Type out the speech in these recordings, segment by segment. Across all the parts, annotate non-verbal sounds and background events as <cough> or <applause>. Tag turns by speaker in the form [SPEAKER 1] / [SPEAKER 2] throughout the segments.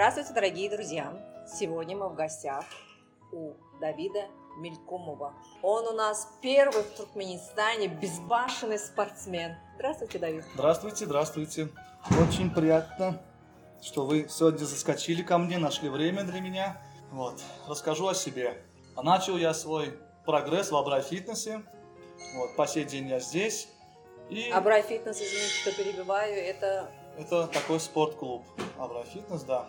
[SPEAKER 1] Здравствуйте, дорогие друзья! Сегодня мы в гостях у Давида Мелькомова. Он у нас первый в Туркменистане безбашенный спортсмен. Здравствуйте, Давид.
[SPEAKER 2] Здравствуйте, здравствуйте. Очень приятно, что вы сегодня заскочили ко мне, нашли время для меня. Вот, расскажу о себе. Начал я свой прогресс в Абрай-фитнесе. Вот, по сей день я здесь.
[SPEAKER 1] И... Абрай фитнес, извините, что перебиваю, это...
[SPEAKER 2] Это такой спортклуб. Абрай фитнес, да.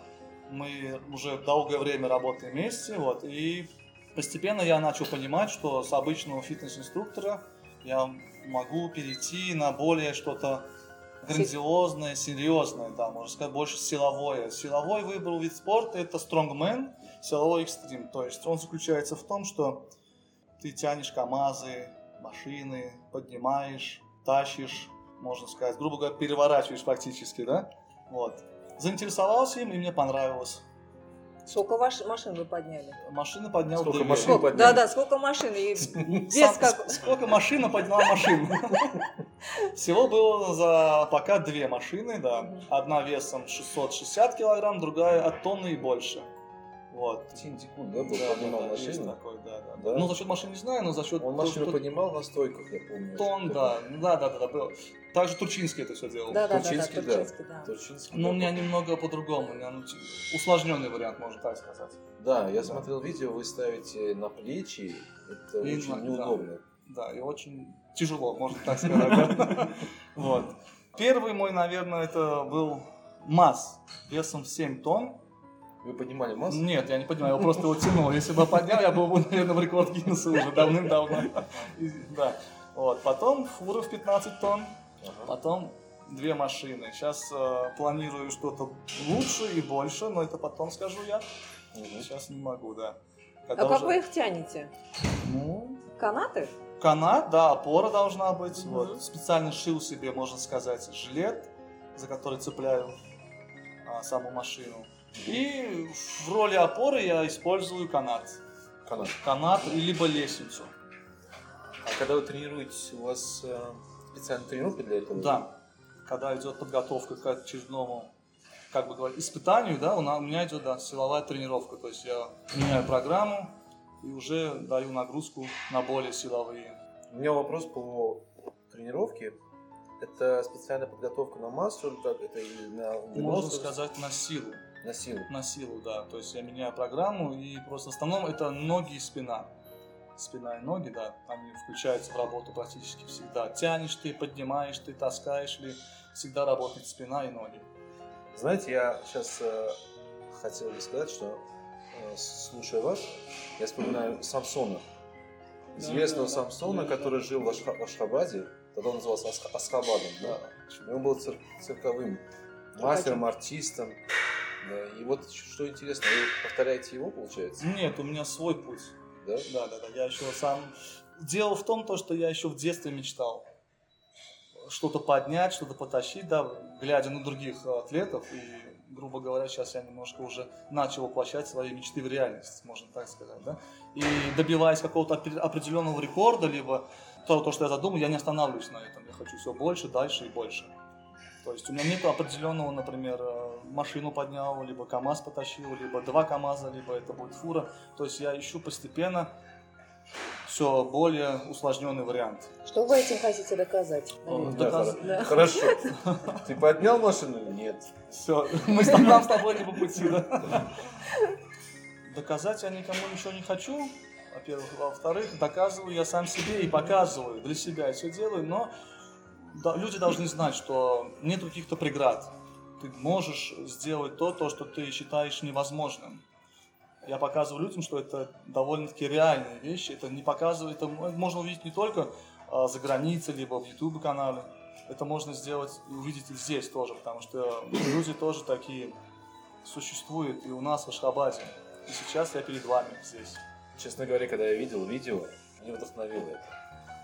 [SPEAKER 2] Мы уже долгое время работаем вместе, вот, и постепенно я начал понимать, что с обычного фитнес-инструктора я могу перейти на более что-то грандиозное, серьезное, да, можно сказать, больше силовое. Силовой выбрал вид спорта – это стронгмен, силовой экстрим. То есть он заключается в том, что ты тянешь КАМАЗы, машины, поднимаешь, тащишь, можно сказать, грубо говоря, переворачиваешь фактически, да? Вот. Заинтересовался им, и мне понравилось.
[SPEAKER 1] Сколько ваш машин вы подняли?
[SPEAKER 2] Машины поднял
[SPEAKER 3] Сколько
[SPEAKER 2] две.
[SPEAKER 3] машин
[SPEAKER 1] Сколько?
[SPEAKER 3] подняли?
[SPEAKER 1] Да, да, сколько машин? И без
[SPEAKER 2] Сам-
[SPEAKER 1] как...
[SPEAKER 2] Сколько машина подняла машин? <laughs> Всего было за пока две машины, да. Одна весом 660 килограмм, другая от тонны и больше. Вот.
[SPEAKER 3] Тин Дикун, да, был,
[SPEAKER 2] Да,
[SPEAKER 3] поднимал
[SPEAKER 2] да, да,
[SPEAKER 3] машину.
[SPEAKER 2] такой, да, да.
[SPEAKER 3] Да?
[SPEAKER 2] Ну, за счет машин не знаю, но за счет...
[SPEAKER 3] Он
[SPEAKER 2] того,
[SPEAKER 3] машину
[SPEAKER 2] что
[SPEAKER 3] поднимал на стойках, я помню.
[SPEAKER 2] Тон, да. Да, да, да, да. был. Также Турчинский это все делал.
[SPEAKER 1] Да, да, да, да,
[SPEAKER 3] Турчинский, да.
[SPEAKER 1] Турчинский, да.
[SPEAKER 3] Турчинский.
[SPEAKER 2] Но у
[SPEAKER 3] да,
[SPEAKER 2] меня немного по-другому, у меня ну, усложненный вариант, можно так сказать.
[SPEAKER 3] Да, я
[SPEAKER 2] Да.
[SPEAKER 3] смотрел видео, вы ставите на плечи, это
[SPEAKER 2] И
[SPEAKER 3] очень
[SPEAKER 2] на- да.
[SPEAKER 3] неудобно.
[SPEAKER 2] Да, и очень тяжело, можно так сказать. да. <laughs> Вот. Первый мой, наверное, это был МАЗ весом в 7 тонн.
[SPEAKER 3] Вы поднимали массу?
[SPEAKER 2] Нет, я не понимаю, я просто его тянул. Если бы поднял, я был бы, наверное, в рекорд Гиннесса уже давным-давно. Да. Вот. Потом фуры в 15 тонн, потом две машины. Сейчас э, планирую что-то лучше и больше, но это потом скажу я. Сейчас не могу, да.
[SPEAKER 1] А
[SPEAKER 2] Когда
[SPEAKER 1] как
[SPEAKER 2] уже-
[SPEAKER 1] вы их тянете?
[SPEAKER 2] Ну,
[SPEAKER 1] Канаты?
[SPEAKER 2] канат, да, опора должна быть.
[SPEAKER 1] Мгм.
[SPEAKER 2] Вот. Специально шил себе, можно сказать, жилет, за который цепляю а, саму машину. И в роли опоры я использую канат.
[SPEAKER 3] Канат.
[SPEAKER 2] Канат либо лестницу.
[SPEAKER 3] А когда вы тренируетесь, у вас э, специальная тренировка для этого?
[SPEAKER 2] Да. Когда идет подготовка к очередному, как бы говорить, испытанию, да, у, меня идет да, силовая тренировка. То есть я меняю программу и уже даю нагрузку на более силовые.
[SPEAKER 3] У меня вопрос по тренировке. Это специальная подготовка на массу, как это или на
[SPEAKER 2] Можно сказать на силу.
[SPEAKER 3] На силу.
[SPEAKER 2] На силу, да. То есть я меняю программу и просто в основном это ноги и спина. Спина и ноги, да, они включаются в работу практически всегда. Тянешь ты, поднимаешь ты, таскаешь ли, всегда работает спина и ноги.
[SPEAKER 3] Знаете, я сейчас хотел бы сказать, что э, слушая вас, я вспоминаю Самсона. Известного
[SPEAKER 2] да, да.
[SPEAKER 3] Самсона,
[SPEAKER 2] Да, да,
[SPEAKER 3] который
[SPEAKER 2] да.
[SPEAKER 3] жил в Ашха- в Ашхабаде. Тогда он назывался Асха- Асхабадом. Да? И он был цир- цирковым мастером, артистом. Да. И вот что интересно, вы повторяете его, получается?
[SPEAKER 2] Нет, у меня свой путь.
[SPEAKER 3] Да?
[SPEAKER 2] Да, да, да. Я еще сам... Дело в том, то, что я еще в детстве мечтал что-то поднять, что-то потащить, да, глядя на других э, атлетов. И, грубо говоря, сейчас я немножко уже начал воплощать свои мечты в реальность, можно так сказать, да. И добиваясь какого-то опре- определенного рекорда, либо то, то, что я задумал, я не останавливаюсь на этом. Я хочу все больше, дальше и больше. То есть у меня нет определенного, например, э, машину поднял, либо КАМАЗ потащил, либо два КАМАЗа, либо это будет фура. То есть я ищу постепенно все более усложненный вариант.
[SPEAKER 1] Что вы этим хотите доказать? Давид?
[SPEAKER 3] Да,
[SPEAKER 2] Доказ- <laughs>
[SPEAKER 1] Да.
[SPEAKER 3] Хорошо. <laughs> Ты поднял машину? Нет.
[SPEAKER 2] Все, <laughs> мы с тобой, не по пути, да? Доказать я никому ничего не хочу, во-первых. Во-вторых, доказываю я сам себе и показываю для себя, все делаю, но люди должны знать, что нет каких-то преград. Ты можешь сделать то, то, что ты считаешь невозможным. Я показываю людям, что это довольно-таки реальные вещи. Это не показывает, это можно увидеть не только а, за границей, либо в YouTube канале. Это можно сделать и увидеть и здесь тоже, потому что люди тоже такие существуют и у нас в Ашхабаде. И сейчас я перед вами здесь.
[SPEAKER 3] Честно говоря, когда я видел видео, меня вдохновило это.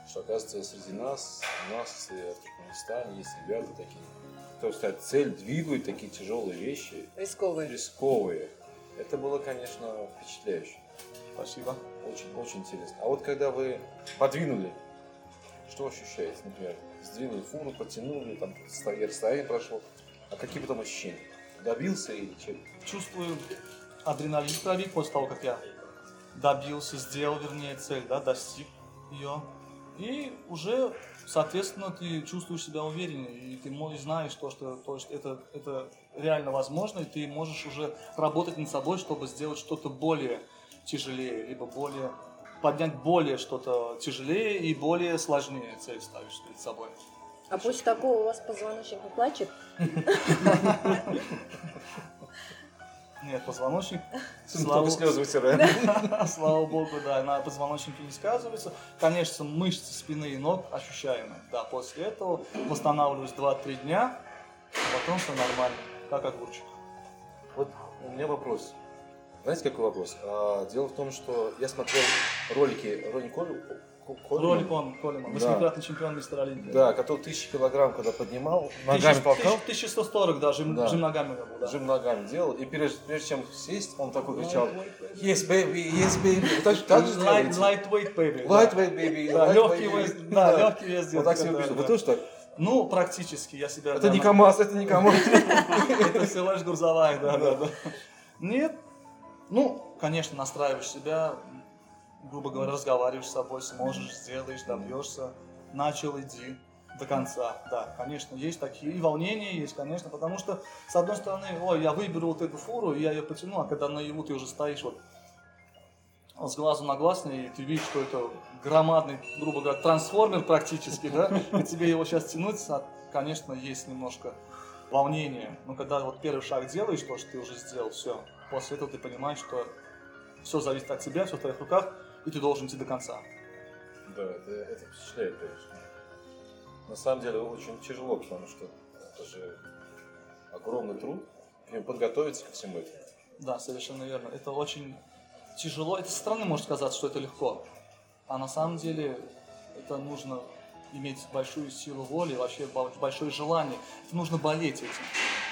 [SPEAKER 3] Что, оказывается, среди нас, у нас и в Туркменистане есть ребята такие, кто ставит цель, двигают такие тяжелые вещи,
[SPEAKER 1] Рисковые.
[SPEAKER 3] рисковые. Это было, конечно, впечатляюще.
[SPEAKER 2] Спасибо.
[SPEAKER 3] Очень, очень интересно. А вот когда вы подвинули, что ощущаете, например? Сдвинули фуру, потянули, там расстояние прошло. А какие потом ощущения? добился и че-
[SPEAKER 2] чувствую адреналин в крови после того, как я добился, сделал, вернее, цель, да, достиг ее. И уже, соответственно, ты чувствуешь себя увереннее, и ты знаешь то, что, то, что это, это реально возможно, и ты можешь уже работать над собой, чтобы сделать что-то более тяжелее, либо более поднять более что-то тяжелее и более сложнее цель ставишь перед собой.
[SPEAKER 1] А после такого у вас позвоночник не плачет? <laughs>
[SPEAKER 2] Нет, позвоночник,
[SPEAKER 3] Только слезы вытираем. <laughs>
[SPEAKER 2] Слава богу, да, на позвоночнике не сказывается. Конечно, мышцы спины и ног ощущаемы. Да, после этого восстанавливаюсь 2-3 дня, а потом все нормально, как огурчик.
[SPEAKER 3] Вот у меня вопрос. Знаете, какой вопрос? А, дело в том, что я смотрел ролики Рони Коль... Коль-
[SPEAKER 2] Ролик он, Колеман, восьмикратный чемпион мистер Олимпия.
[SPEAKER 3] Да, который тысячи килограмм, когда поднимал, ногами толкал,
[SPEAKER 2] 1140, да, жим,
[SPEAKER 3] Да.
[SPEAKER 2] жим ногами был, да.
[SPEAKER 3] жим ногами делал, и прежде, прежде чем сесть, он такой кричал, Yes, baby, yes, baby. Так, так же
[SPEAKER 2] Light-? Lightweight, baby. да.
[SPEAKER 3] Lightweight, baby.
[SPEAKER 2] Да, легкий вес, да, легкий вес
[SPEAKER 3] Вот
[SPEAKER 2] делать,
[SPEAKER 3] так себя
[SPEAKER 2] да,
[SPEAKER 3] пишут.
[SPEAKER 2] да.
[SPEAKER 3] Вы тоже так?
[SPEAKER 2] Ну, практически, я себя...
[SPEAKER 3] Это
[SPEAKER 2] да,
[SPEAKER 3] не КамАЗ, это не КамАЗ. <laughs>
[SPEAKER 2] Это всего лишь грузовая, да, да, да. Нет. Ну, конечно, настраиваешь себя, грубо говоря, разговариваешь с собой, сможешь, сделаешь, добьешься. Начал, иди до конца. Да, конечно, есть такие и волнения есть, конечно, потому что, с одной стороны, ой, я выберу вот эту фуру, и я ее потяну, а когда наяву ты уже стоишь вот с глазу на глаз, и ты видишь, что это громадный, грубо говоря, трансформер практически, да, и тебе его сейчас тянуть, а, конечно, есть немножко волнение. Но когда вот первый шаг делаешь, то, что ты уже сделал, все, после этого ты понимаешь, что все зависит от тебя, все в твоих руках, и ты должен идти до конца.
[SPEAKER 3] Да, это, это впечатляет, конечно. На самом деле очень тяжело, потому что это же огромный труд, и подготовиться ко всему этому.
[SPEAKER 2] Да, совершенно верно. Это очень тяжело. Это со стороны может казаться, что это легко. А на самом деле это нужно иметь большую силу воли, вообще бо- большое желание. Это нужно болеть этим,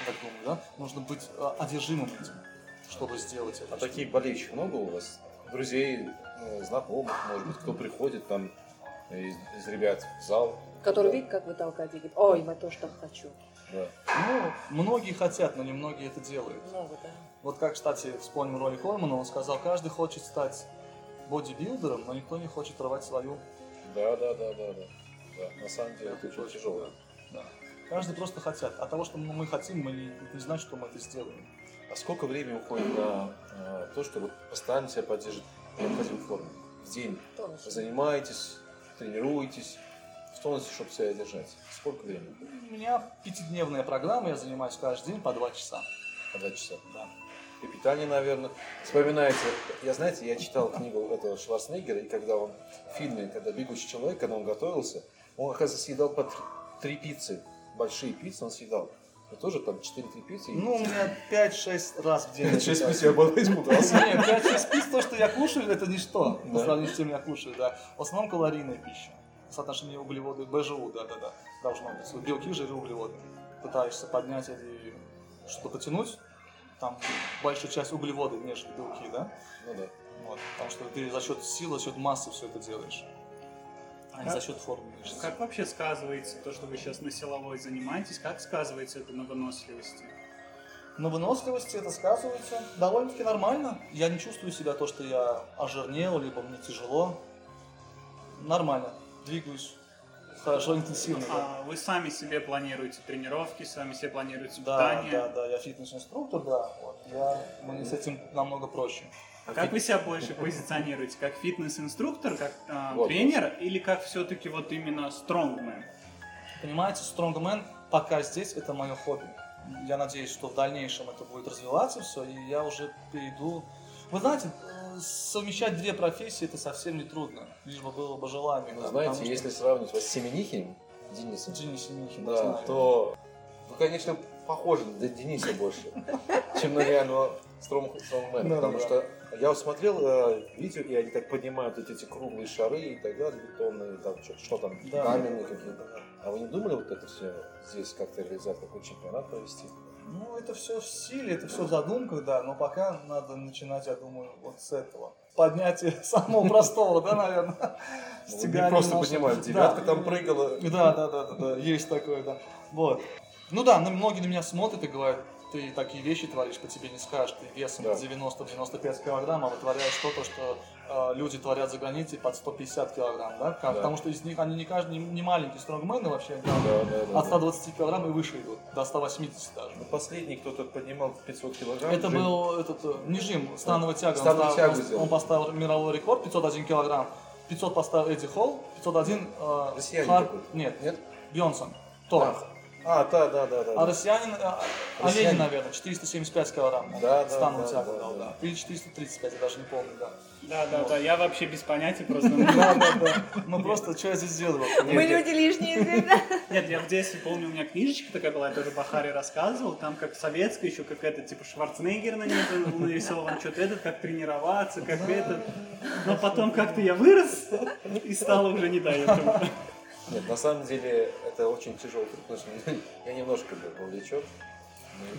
[SPEAKER 2] я так думаю, да? Нужно быть а, одержимым этим, чтобы сделать это.
[SPEAKER 3] А таких болельщиков много у вас? Друзей, ну, знакомых, может быть, кто приходит там из, из ребят в зал?
[SPEAKER 1] Который видит, как вы толкаете, и говорит, ой, я тоже так хочу.
[SPEAKER 3] Да.
[SPEAKER 2] Ну, многие хотят, но не многие это делают.
[SPEAKER 1] Много, да.
[SPEAKER 2] Вот как, кстати, вспомним роли Кольмана, он сказал, каждый хочет стать бодибилдером, но никто не хочет рвать свою
[SPEAKER 3] Да, да, да, да, да. Да, на самом деле это очень тяжело.
[SPEAKER 2] Да. Каждый просто хотят. От того, что мы хотим, мы не, это не значит, что мы это сделаем.
[SPEAKER 3] А сколько времени уходит на э, то, чтобы постоянно себя поддерживать в необходимой форме? В день
[SPEAKER 1] Тонус.
[SPEAKER 3] занимаетесь, тренируетесь, в тонусе, чтобы себя держать. Сколько времени?
[SPEAKER 2] У меня пятидневная программа, я занимаюсь каждый день по два часа.
[SPEAKER 3] По два часа.
[SPEAKER 2] Да.
[SPEAKER 3] И питание, наверное. Вспоминается, я, знаете, я читал книгу этого Шварценеггера, и когда он в фильме, когда «Бегущий человек», когда он готовился, он, оказывается, съедал по три, три пиццы, большие пиццы он съедал. Вы тоже там 4-3 пиццы?
[SPEAKER 2] Ну, у меня 5-6 раз в день. я
[SPEAKER 3] 6
[SPEAKER 2] питаюсь.
[SPEAKER 3] пицц я был испугался.
[SPEAKER 2] Нет, 5-6 пиц, то, что я кушаю, это ничто. По сравнению с тем, я кушаю, да. В основном калорийная пища. Соотношение углеводы БЖУ, да-да-да. Должно быть. Белки, жиры, углеводы. Пытаешься поднять или что-то потянуть, там большая часть углеводы, нежели белки, да?
[SPEAKER 3] Ну да.
[SPEAKER 2] Вот, потому что ты за счет силы, за счет массы все это делаешь, а
[SPEAKER 4] Как-
[SPEAKER 2] за счет формы мышц.
[SPEAKER 4] Как вообще сказывается то, что вы сейчас на силовой занимаетесь, как сказывается это на выносливости?
[SPEAKER 2] На выносливости это сказывается довольно-таки нормально. Я не чувствую себя то, что я ожирнел, либо мне тяжело. Нормально. Двигаюсь хорошо, интенсивно. Да,
[SPEAKER 4] А вы сами себе планируете тренировки, сами себе планируете
[SPEAKER 2] да,
[SPEAKER 4] питание?
[SPEAKER 2] да, да, я фитнес-инструктор, да. Вот. Я, мне с этим намного проще.
[SPEAKER 4] А как вы себя больше позиционируете? Как фитнес-инструктор, как а,
[SPEAKER 3] Вот.
[SPEAKER 4] тренер или как все-таки вот именно стронгмен?
[SPEAKER 2] Понимаете, Strongman пока здесь это мое хобби. Я надеюсь, что в дальнейшем это будет развиваться все, и я уже перейду. Вы знаете, э, совмещать две профессии это совсем не трудно, лишь бы было бы желание.
[SPEAKER 3] Вы
[SPEAKER 2] да,
[SPEAKER 3] знаете,
[SPEAKER 2] потому
[SPEAKER 3] если сравнивать вас с Семенихиным, Денисом,
[SPEAKER 2] что Денис Семенихин, да, знаю.
[SPEAKER 3] то вы, конечно, похожи на Дениса больше, чем на реального стронг- стронгмена. Потому что я вот смотрел э, видео, и они так поднимают вот эти круглые шары и так далее, бетонные, там, что, что там,
[SPEAKER 2] Да.
[SPEAKER 3] каменные какие-то. А вы не думали вот это все здесь как-то реализовать, какой чемпионат провести?
[SPEAKER 2] Ну, это все в силе, это все в задумках, да, но пока надо начинать, я думаю, вот с этого. Поднятие <laughs> самого простого, да, наверное.
[SPEAKER 3] Ну, не просто поднимают, девятка там прыгала.
[SPEAKER 2] Да, да, да, да, есть такое, да. Вот. Ну да, многие на меня смотрят и говорят, ты такие вещи творишь, по тебе не скажешь, ты весом
[SPEAKER 3] Да.
[SPEAKER 2] 90-95 килограмм, а вытворяешь что-то, что э, люди творят за границей под 150 килограмм, да? Как-
[SPEAKER 3] Да.
[SPEAKER 2] Потому что из них они не каждый, не, не маленькие стронгмены вообще, да,
[SPEAKER 3] Да, да, да,
[SPEAKER 2] от
[SPEAKER 3] да.
[SPEAKER 2] 120 килограмм и выше идут, до 180 даже.
[SPEAKER 3] Ну, Последний кто-то поднимал 500 килограмм.
[SPEAKER 2] Это
[SPEAKER 3] Жим.
[SPEAKER 2] был этот, э, не жим, становая тяга. Ставил-
[SPEAKER 3] тягу
[SPEAKER 2] он,
[SPEAKER 3] сделал.
[SPEAKER 2] он поставил мировой рекорд 501 килограмм. 500 поставил Эдди Холл, 501 э,
[SPEAKER 3] Россиянин
[SPEAKER 2] Хар-. Нет,
[SPEAKER 3] Нет?
[SPEAKER 2] Бьонсон. Тор.
[SPEAKER 3] А, да, да, да, да.
[SPEAKER 2] А россиянин,
[SPEAKER 3] Россиянин.
[SPEAKER 2] Олени, наверное, 475 килограмм.
[SPEAKER 3] Да, да,
[SPEAKER 2] становую
[SPEAKER 3] да, да, да.
[SPEAKER 2] да. Или 435, я даже не помню, да.
[SPEAKER 4] Да, да, да, я вообще без понятия <laughs> просто.
[SPEAKER 2] Да, да, да. Ну просто, что я здесь делаю?
[SPEAKER 1] Мы люди лишние? <laughs>
[SPEAKER 4] Нет, я в детстве помню, у меня книжечка такая была, я тоже Бахаре рассказывал, там как советская, еще как это, типа Шварценеггер на ней был нарисован, что-то этот, как тренироваться, как это. Но потом как-то я вырос и стало уже не до этого.
[SPEAKER 3] Нет, на самом деле это очень тяжелый труд, потому что <laughs> я немножко был повлечен.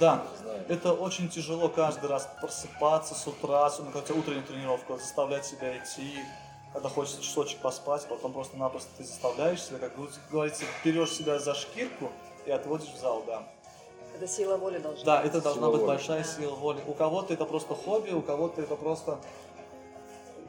[SPEAKER 2] Да, это очень тяжело каждый раз просыпаться с утра, особенно когда у тебя утренняя тренировка, заставлять себя идти, когда хочется часочек поспать, потом просто-напросто ты заставляешь себя, как говорится, берешь себя за шкирку и отводишь в зал, да.
[SPEAKER 1] Это сила воли должна
[SPEAKER 2] Да, это должна
[SPEAKER 3] Сила
[SPEAKER 2] быть
[SPEAKER 3] воли.
[SPEAKER 2] большая сила воли. У кого-то это просто хобби, у кого-то это просто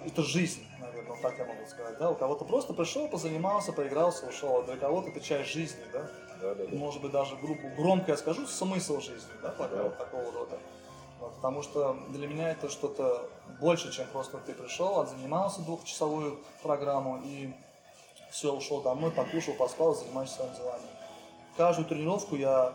[SPEAKER 2] это жизнь, наверное, так я могу сказать, да. У кого-то просто пришел, позанимался, поигрался, ушел. А для кого-то это часть жизни, да.
[SPEAKER 3] Да, да, да.
[SPEAKER 2] Может быть, даже грубо, громко я скажу, смысл жизни, да, пока
[SPEAKER 3] Да.
[SPEAKER 2] вот такого рода. Вот, потому что для меня это что-то больше, чем просто ты пришел, отзанимался двухчасовую программу и все, ушел домой, покушал, поспал, занимаешься своими делами. Каждую тренировку я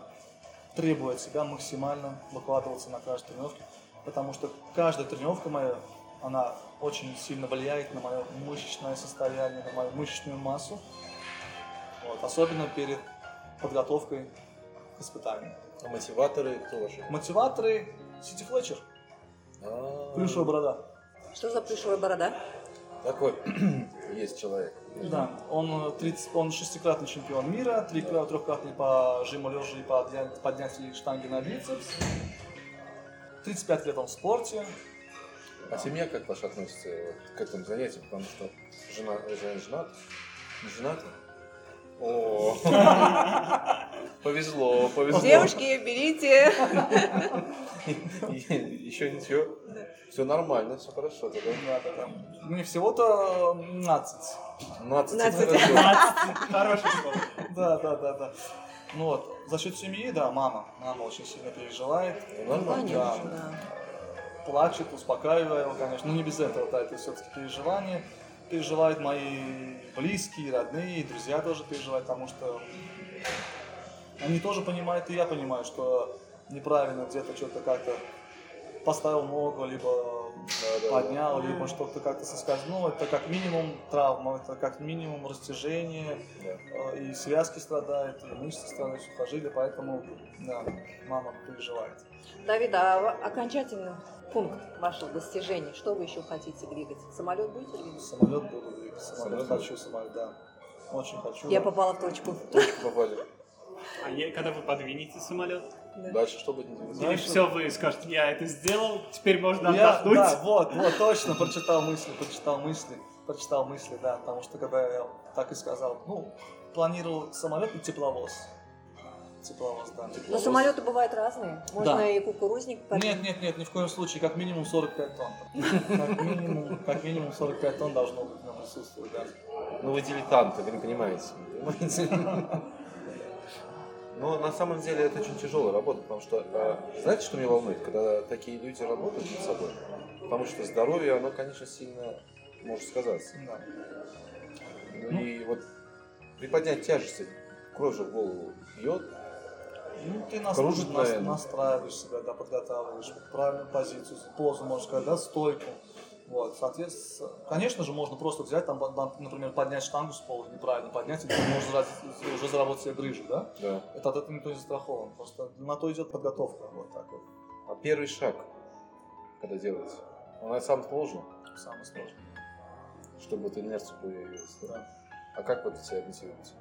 [SPEAKER 2] требую от себя максимально выкладываться на каждой тренировке, потому что каждая тренировка моя, она очень сильно влияет на мое мышечное состояние, на мою мышечную массу. Вот, особенно перед подготовкой к испытанию.
[SPEAKER 3] А мотиваторы кто ваши?
[SPEAKER 2] Мотиваторы Сити Флетчер,
[SPEAKER 3] А,
[SPEAKER 2] плюшевая борода.
[SPEAKER 1] Что за плюшевая борода?
[SPEAKER 3] Такой <clears throat> есть человек.
[SPEAKER 2] Да, он, э, 30, он шестикратный чемпион мира, три- трехкратный по жиму лежа и по подня- поднятию штанги на бицепс. 35 лет он в спорте.
[SPEAKER 3] А семья как ваша относится вот к этому занятию? Потому что жена, жена женат? Не женат? О, <laughs> повезло, повезло.
[SPEAKER 1] Девушки, берите. <laughs>
[SPEAKER 3] Еще ничего. Все нормально, все хорошо.
[SPEAKER 2] Мне всего-то 12.
[SPEAKER 3] 15
[SPEAKER 1] 15.
[SPEAKER 3] хорошо.
[SPEAKER 4] Хорошее слово.
[SPEAKER 2] Да, да, да, да. Ну вот, за счет семьи, да, мама. Мама очень сильно переживает.
[SPEAKER 3] Ну, Нормально.
[SPEAKER 1] Конечно, да.
[SPEAKER 2] Плачет, успокаиваю его, конечно, но не без этого, да, это все-таки переживания. Переживают мои близкие, родные, друзья тоже переживают, потому что они тоже понимают, и я понимаю, что неправильно где-то что-то как-то поставил ногу, либо
[SPEAKER 3] Да, да,
[SPEAKER 2] поднял, либо что-то как-то соскользнуло. Это как минимум травма, это как минимум растяжение,
[SPEAKER 3] Да.
[SPEAKER 2] э, и связки страдают, и мышцы страдают, сухожилия, поэтому, да, мама переживает.
[SPEAKER 1] Давид, а в- окончательный пункт ваших достижений, что вы еще хотите двигать? Самолет будете двигать?
[SPEAKER 2] Самолет буду двигать. Самолет
[SPEAKER 3] Самолет?
[SPEAKER 2] хочу, самолет, да. Очень хочу.
[SPEAKER 1] Я
[SPEAKER 2] да.
[SPEAKER 1] попала в точку.
[SPEAKER 3] Точку попали.
[SPEAKER 4] А я- когда вы подвинете самолет?
[SPEAKER 1] Да.
[SPEAKER 3] Дальше что будет?
[SPEAKER 4] Или все, вы скажете, я это сделал, теперь можно
[SPEAKER 2] Я,
[SPEAKER 4] отдохнуть?
[SPEAKER 2] да, вот, вот, точно, прочитал мысли, прочитал мысли, прочитал мысли, да, потому что когда я так и сказал, ну, планировал самолет и тепловоз. Тепловоз, да.
[SPEAKER 1] Но самолеты бывают разные. Можно
[SPEAKER 2] Да.
[SPEAKER 1] и кукурузник
[SPEAKER 2] Нет,
[SPEAKER 1] поднять.
[SPEAKER 2] нет, нет, ни в коем случае, как минимум 45 тонн. Как минимум, как минимум 45 тонн должно быть в нем присутствовать, да.
[SPEAKER 3] Ну вы дилетанты, вы не понимаете. Но на самом деле это очень тяжелая работа, потому что, э, знаете, что меня волнует, когда такие люди работают над собой? Потому что здоровье, оно, конечно, сильно может сказаться.
[SPEAKER 2] Да.
[SPEAKER 3] Ну, и вот приподнять тяжести, кровь же в голову бьет.
[SPEAKER 2] Ну, ты нас,
[SPEAKER 3] Кружит,
[SPEAKER 2] настраиваешь себя, да, подготавливаешь правильную позицию, позу, можно сказать, да, стойку. Вот, соответственно, конечно же, можно просто взять, там, например, поднять штангу с пола, неправильно поднять, и ты можешь уже заработать себе грыжу, да?
[SPEAKER 3] Да.
[SPEAKER 2] Это от этого никто не застрахован, просто на то идет подготовка, вот так вот,
[SPEAKER 3] А первый шаг, когда делаете, он самый сложный,
[SPEAKER 2] самое сложное.
[SPEAKER 3] чтобы вот инерция появилась. да?
[SPEAKER 2] Да.
[SPEAKER 3] А как вот себя мотивируете?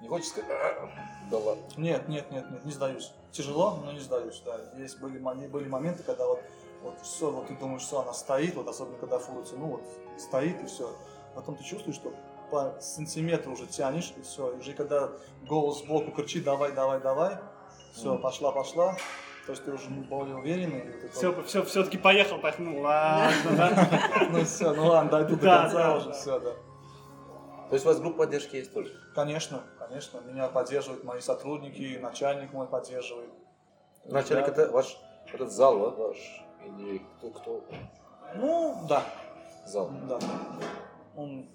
[SPEAKER 3] Не хочешь сказать, «А, да ладно.
[SPEAKER 2] Нет, нет, нет, нет, не сдаюсь. Тяжело, но не сдаюсь, да. Есть были, были моменты, когда вот, вот все, вот ты думаешь, все, она стоит, вот особенно когда фура ну вот стоит и все. Потом ты чувствуешь, что по сантиметру уже тянешь, и все. И уже когда голос сбоку кричит, давай, давай, давай, Все, пошла, пошла. То есть ты уже более уверенный. вот это
[SPEAKER 4] Все, все, все-таки поехал, так, ну ладно, да. <laughs>
[SPEAKER 2] Ну все, ну ладно, дойду до конца уже, все, да.
[SPEAKER 3] То есть у вас группа поддержки есть тоже?
[SPEAKER 2] Конечно, конечно, меня поддерживают мои сотрудники, начальник мой поддерживает.
[SPEAKER 3] Начальник это ваш этот зал, да, ваш? Или кто, кто?
[SPEAKER 2] Ну, да,
[SPEAKER 3] Зал.
[SPEAKER 2] да. Он,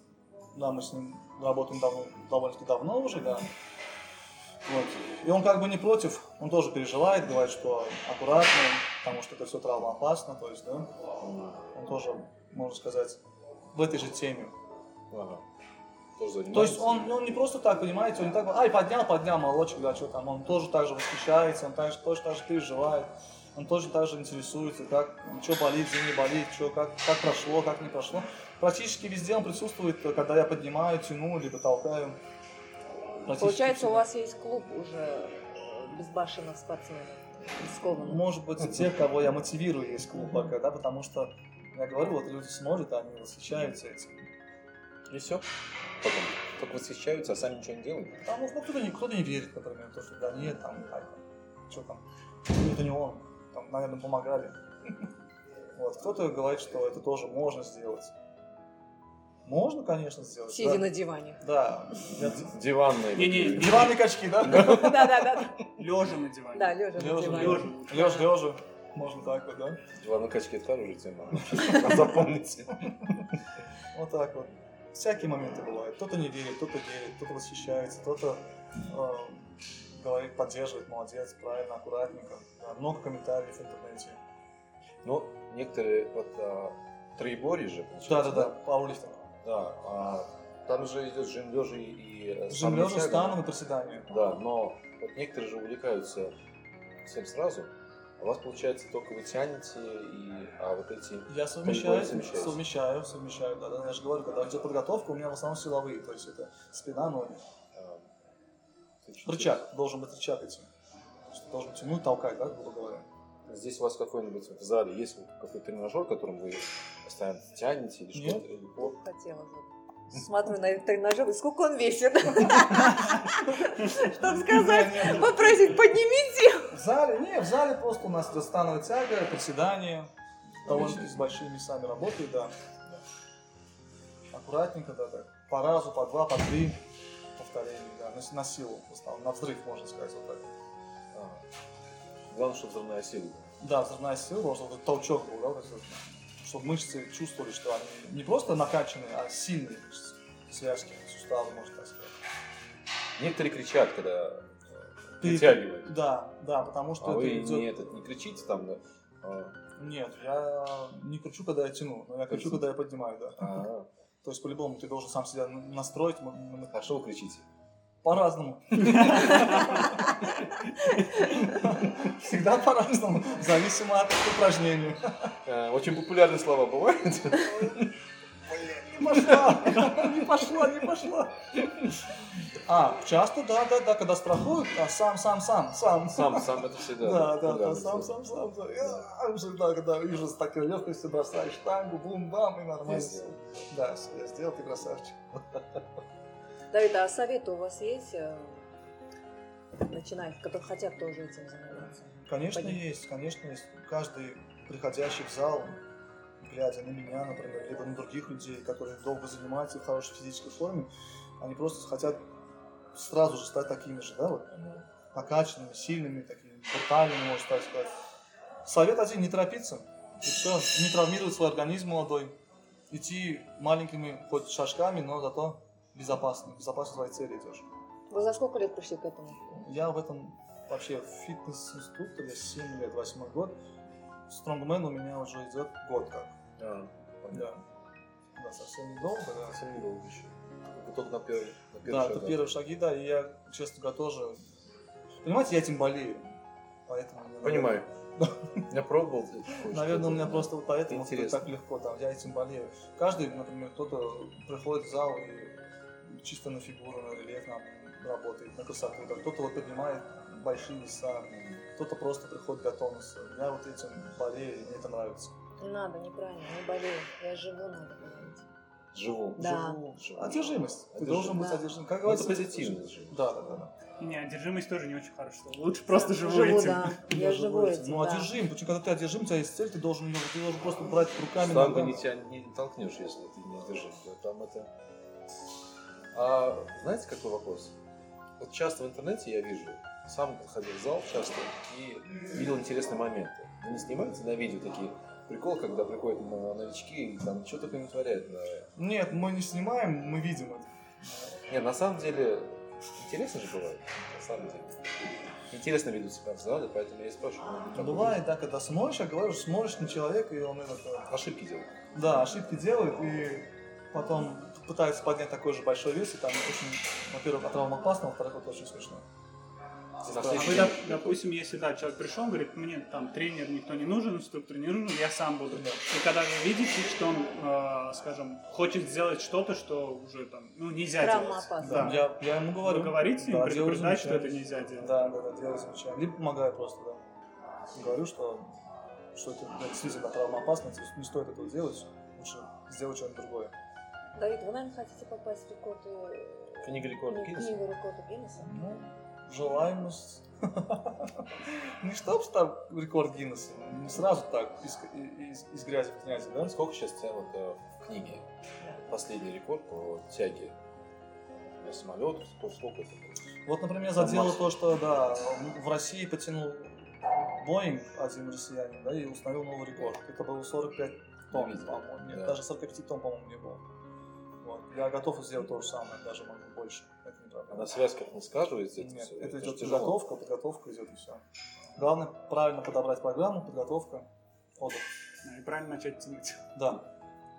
[SPEAKER 2] да, мы с ним работаем давно, довольно-таки давно уже, да. Вот. И он как бы не против, он тоже переживает, говорит, что аккуратно, потому что это все травмоопасно, то есть, да. Он тоже, можно сказать, в этой же теме.
[SPEAKER 3] Ага. Тоже?
[SPEAKER 2] То есть он, он не просто так, понимаете, он не так, ай, поднял, поднял, молочек, да, что там, он тоже так же восхищается, он так же, тоже так же переживает, он тоже так же интересуется, как, что болит, где не болит, что, как, как прошло, как не прошло. Практически везде он присутствует, когда я поднимаю, тяну, либо толкаю.
[SPEAKER 1] Получается,
[SPEAKER 2] всегда.
[SPEAKER 1] у вас есть клуб уже э, безбашенных спортсменов, рискованных.
[SPEAKER 2] Может быть, те, кого я мотивирую, есть клуб пока, да, потому что, я говорю, вот люди смотрят, они восхищаются этим.
[SPEAKER 3] И все? Потом только восхищаются, а сами ничего не делают?
[SPEAKER 2] Потому что ну, кто-то не, кто не верит, например, то, что да нет, там, ай, там, что там, это не он, наверное, помогали. Вот, кто-то говорит, что это тоже можно сделать. Можно, конечно, сделать.
[SPEAKER 1] Сидя
[SPEAKER 2] да.
[SPEAKER 1] на диване.
[SPEAKER 2] Да.
[SPEAKER 3] Диванные.
[SPEAKER 4] Не-не,
[SPEAKER 3] такие.
[SPEAKER 2] Диванные качки, да?
[SPEAKER 1] Да-да-да.
[SPEAKER 4] Лежа на диване.
[SPEAKER 1] Да, лежа на
[SPEAKER 2] Лежа,
[SPEAKER 1] диване.
[SPEAKER 4] лежа.
[SPEAKER 2] Лежа, лежа. Можно так вот, да?
[SPEAKER 3] Диванные качки это хорошая тема. <laughs> Запомните.
[SPEAKER 2] Вот так вот. Всякие моменты бывают. Кто-то не верит, кто-то верит, кто-то восхищается, кто-то говорит, поддерживает, молодец, правильно, аккуратненько. Да, много комментариев в интернете.
[SPEAKER 3] Ну, некоторые, вот а, троеборье же, получается,
[SPEAKER 2] да, да, пауэрлифтинг.
[SPEAKER 3] Да, а, там же идет жим лежа и,
[SPEAKER 2] Жим лежа, станом и приседанием.
[SPEAKER 3] Да, но вот некоторые же увлекаются всем сразу, а у вас получается только вы тянете, и, а вот эти...
[SPEAKER 2] Я совмещаю, совмещаю, совмещаю, да, да, я же говорю, когда идет подготовка, у меня в основном силовые, то есть это спина, ноги. Рычаг, должен быть рычаг этим. Что должен тянуть, толкать, да, грубо говоря.
[SPEAKER 3] Здесь у вас какой-нибудь в зале есть какой-то тренажер, которым вы постоянно тянете или
[SPEAKER 2] Нет.
[SPEAKER 3] что-то? Или
[SPEAKER 1] Хотела бы. Смотрю на этот тренажер, и сколько он весит. <laughs> Чтобы сказать, попросить, поднимите.
[SPEAKER 2] В зале, не, в зале просто у нас становая тяга, приседания, довольно-таки с большими весами работает, да. Аккуратненько, да, так, по разу, по два, по три повторений, да, на, на силу, на взрыв, можно сказать, вот так.
[SPEAKER 3] а, Главное, чтобы взрывная сила была.
[SPEAKER 2] Да, взрывная сила, вот этот толчок был, да, вот этот, чтобы мышцы чувствовали, что они не просто накачанные, а сильные мышцы, связки, суставы, можно так сказать.
[SPEAKER 3] Некоторые кричат, когда э, вытягивают.
[SPEAKER 2] Да, да, потому что
[SPEAKER 3] А
[SPEAKER 2] это
[SPEAKER 3] вы
[SPEAKER 2] идет...
[SPEAKER 3] не, этот, не кричите там, да? А,
[SPEAKER 2] Нет, я не кричу, когда я тяну, но я кричу, когда я поднимаю, да.
[SPEAKER 3] а,
[SPEAKER 2] То есть по-любому ты должен сам себя на- настроить
[SPEAKER 3] а что вы кричите?
[SPEAKER 2] по-разному. Всегда по-разному, зависимо от упражнения.
[SPEAKER 3] Э, Очень популярные слова бывают.
[SPEAKER 2] Не пошла, <laughs> не пошла, не пошла. А, часто, да, да, да, когда страхуют, а сам, сам, сам, сам,
[SPEAKER 3] Сам, сам это всегда.
[SPEAKER 2] Да, да, да, сам, сам, сам, сам. Я всегда, когда вижу с такой легкостью, бросаешь штангу, бум-бам, и нормально. Да, всё, я сделал, ты красавчик.
[SPEAKER 1] Давид, а советы у вас есть э, начинающих, которые хотят тоже этим заниматься?
[SPEAKER 2] Конечно, есть, конечно, есть. Каждый приходящий в зал, глядя на меня, например, либо на других людей, которые долго занимаются и в хорошей физической форме, они просто хотят сразу же стать такими же, да, вот, накачанными, сильными, такими, брутальными, можно так сказать. Совет один, не торопиться, и все, не травмировать свой организм молодой, идти маленькими хоть шажками, но зато безопасно, безопасно своей цели идешь.
[SPEAKER 1] Вы за сколько лет пришли к этому?
[SPEAKER 2] Я в этом вообще фитнес-инструктор, я 7 лет, 8 год. Стронгмен у меня уже идет год как.
[SPEAKER 3] А,
[SPEAKER 2] Да. Да, совсем недолго, да.
[SPEAKER 3] Совсем недолго еще. Вы только на первый, на первый
[SPEAKER 2] Да,
[SPEAKER 3] шаг,
[SPEAKER 2] это первые шаги, да, и я, честно говоря, тоже... Понимаете, я этим болею. Поэтому мне,
[SPEAKER 3] Понимаю. <laughs> Я пробовал.
[SPEAKER 2] Наверное, у меня просто вот поэтому так легко, там, я этим болею. Каждый, например, кто-то приходит в зал и чисто на фигуру, на рельеф нам работает, на красоту. да. Кто-то вот поднимает большие веса, кто-то просто приходит тонуса. Я вот этим болею, и мне это нравится.
[SPEAKER 1] Не надо, неправильно, не болею. Я живу, надо говорить.
[SPEAKER 3] Живу.
[SPEAKER 1] Да.
[SPEAKER 2] Живу.
[SPEAKER 3] Живу.
[SPEAKER 2] Одержимость. Ты
[SPEAKER 3] Одержимость.
[SPEAKER 2] должен быть
[SPEAKER 1] Да.
[SPEAKER 2] одержим. Как
[SPEAKER 3] Ну, это
[SPEAKER 2] говорится,
[SPEAKER 3] позитивно.
[SPEAKER 2] Да, да, да.
[SPEAKER 4] Не, одержимость тоже не очень хорошо. Лучше просто живу,
[SPEAKER 1] Живу,
[SPEAKER 4] этим.
[SPEAKER 1] да. <laughs> Я живу этим,
[SPEAKER 2] Ну,
[SPEAKER 1] да.
[SPEAKER 2] одержим. Почему, когда ты одержим, у тебя есть цель, ты должен, ты должен просто брать руками.
[SPEAKER 3] Штангу не, тебя не толкнешь, если ты не. Да, Там это... А знаете, какой вопрос? Вот часто в интернете я вижу, сам ходил в зал часто и видел интересные моменты. Вы не снимаете на видео такие приколы, когда приходят новички и там что только не творят. на-
[SPEAKER 2] Нет, мы не снимаем, мы видим это.
[SPEAKER 3] Не, на самом деле, интересно же бывает, на самом деле. Интересно ведут себя в зале, поэтому я и спрашиваю.
[SPEAKER 2] Бывает, да, когда смотришь, я говорю, смотришь на человека, и он
[SPEAKER 3] есть? Ошибки делают.
[SPEAKER 2] да, ошибки делает, и потом пытается поднять такой же большой вес, и там очень, во-первых, от травмоопасно, во-вторых, это очень смешно.
[SPEAKER 3] На
[SPEAKER 4] А вы, доп- допустим, если да, человек пришел, говорит, мне там тренер никто не нужен, инструктор не нужен, я сам буду.
[SPEAKER 2] Да.
[SPEAKER 4] И когда вы видите, что он, э, скажем, хочет сделать что-то, что уже там, ну, нельзя делать.
[SPEAKER 1] Травмоопасно.
[SPEAKER 4] Да.
[SPEAKER 2] Я, я ему говорю.
[SPEAKER 4] Вы говорите им,
[SPEAKER 2] да, делаю
[SPEAKER 4] предупреждать, что это нельзя делать.
[SPEAKER 2] Да, да, да, делаю замечание. Либо помогаю просто, да. Говорю, что, что это да, действительно травмоопасно, то есть не стоит этого делать, лучше сделать что-нибудь другое.
[SPEAKER 1] Давид, вы, наверное, хотите попасть в рекорды...
[SPEAKER 3] Книга рекордов
[SPEAKER 1] ну,
[SPEAKER 3] Гиннесса?
[SPEAKER 1] Книгу рекордов Гиннесса?
[SPEAKER 2] Ну, желаемость. <laughs> Не чтоб там рекорд Гиннесса, не сразу так, из, из, из грязи в князи, да?
[SPEAKER 3] Сколько сейчас тянут э, в книге? Последний рекорд по тяге на самолет, сколько, сколько это было?
[SPEAKER 2] Вот, например, задело то, что, да, в России потянул Боинг, один россиянин, да, и установил новый рекорд. Это было 45 тонн, по-моему. Нет,
[SPEAKER 3] Да.
[SPEAKER 2] даже 45 тонн, по-моему, не было. Вот. Я готов сделать то же самое, даже могу больше. Это не
[SPEAKER 3] А на связках не скаживается это
[SPEAKER 2] Нет,
[SPEAKER 3] все?
[SPEAKER 2] это
[SPEAKER 3] же
[SPEAKER 2] идет подготовка, подготовка идет и все. Главное правильно подобрать программу, подготовка, отдых.
[SPEAKER 4] И правильно начать тянуть.
[SPEAKER 2] Да.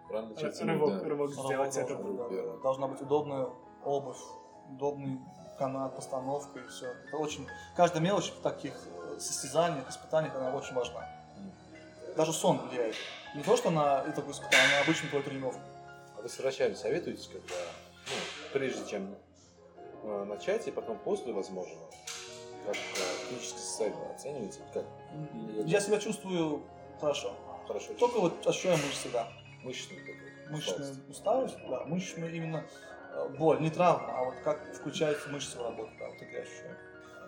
[SPEAKER 3] Правильно начать тянуть,
[SPEAKER 4] Рывок,
[SPEAKER 3] да.
[SPEAKER 4] рывок сделать
[SPEAKER 2] Должна-
[SPEAKER 4] это.
[SPEAKER 2] да, да, да. Должна быть удобная обувь, удобный канат, постановка и все. Это очень... Каждая мелочь в таких э, состязаниях, испытаниях, она очень важна. Даже сон влияет. Не то, что на это испытание, а на обычную твою тренировку.
[SPEAKER 3] А вы с врачами советуетесь, когда, ну, прежде чем э, начать, и потом после, возможно, как э, клиническое состояние оцениваете? Как?
[SPEAKER 2] Я себя чувствую хорошо.
[SPEAKER 3] хорошо?
[SPEAKER 2] Только вот ощущаю мышцы, да.
[SPEAKER 3] мышечный такой.
[SPEAKER 2] Мышечная
[SPEAKER 3] усталость.
[SPEAKER 2] усталость, да, мышечная именно э, боль, не травма, а вот как включаются мышцы в работу, да, вот это я ощущаю.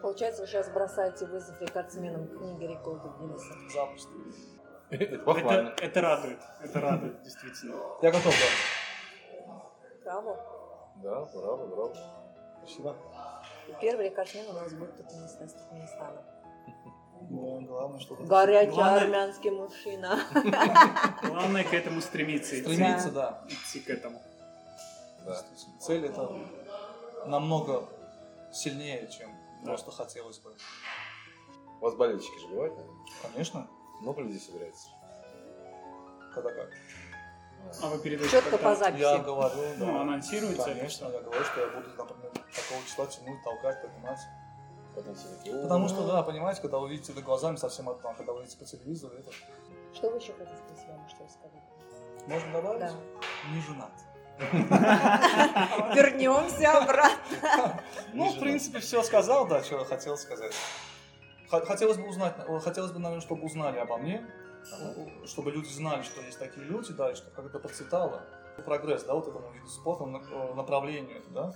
[SPEAKER 1] Получается, вы сейчас бросаете вызов рекордсменам книги рекордов Гиннесса.
[SPEAKER 2] Запросто. <laughs>
[SPEAKER 3] Это.
[SPEAKER 4] Это, это радует, это радует, действительно.
[SPEAKER 2] Я готов, да.
[SPEAKER 1] Браво.
[SPEAKER 3] Да, браво, браво.
[SPEAKER 2] Спасибо.
[SPEAKER 1] И первый рекордсмен у нас будет туркменистан из Туркменистана.
[SPEAKER 2] Главное, что
[SPEAKER 1] Горячий
[SPEAKER 4] Главное-
[SPEAKER 1] армянский мужчина. <laughs>
[SPEAKER 4] Главное к этому стремиться,
[SPEAKER 2] стремиться, да.
[SPEAKER 4] идти к этому.
[SPEAKER 3] Да.
[SPEAKER 2] Цель это намного сильнее, чем
[SPEAKER 4] Да.
[SPEAKER 2] просто хотелось бы.
[SPEAKER 3] У вас болельщики же бывают, наверное?
[SPEAKER 2] Конечно,
[SPEAKER 3] Много людей собирается?
[SPEAKER 2] когда как.
[SPEAKER 4] А вы перед этим
[SPEAKER 1] Четко по записи.
[SPEAKER 2] Я говорю, да.
[SPEAKER 4] Ну, анонсируется это
[SPEAKER 2] Конечно, я говорю, что я буду, например, такого числа тянуть, толкать, поднимать.
[SPEAKER 3] Потом все такие, «О,
[SPEAKER 2] Потому что, да, понимаете, когда вы видите это глазами, совсем одно, а когда вы видите по телевизору, это...
[SPEAKER 1] Что вы еще хотите про себя, можете рассказать?
[SPEAKER 2] Можно добавить?
[SPEAKER 1] Да.
[SPEAKER 2] Не женат.
[SPEAKER 1] Вернемся обратно. <laughs>
[SPEAKER 2] Ну, в принципе, все сказал, да, что хотел сказать. Хотелось бы узнать, хотелось бы, наверное, чтобы узнали обо мне, чтобы люди знали, что есть такие люди, да, и что как это процветало. Прогресс, да, вот этому виду спорта, э, направлению, да.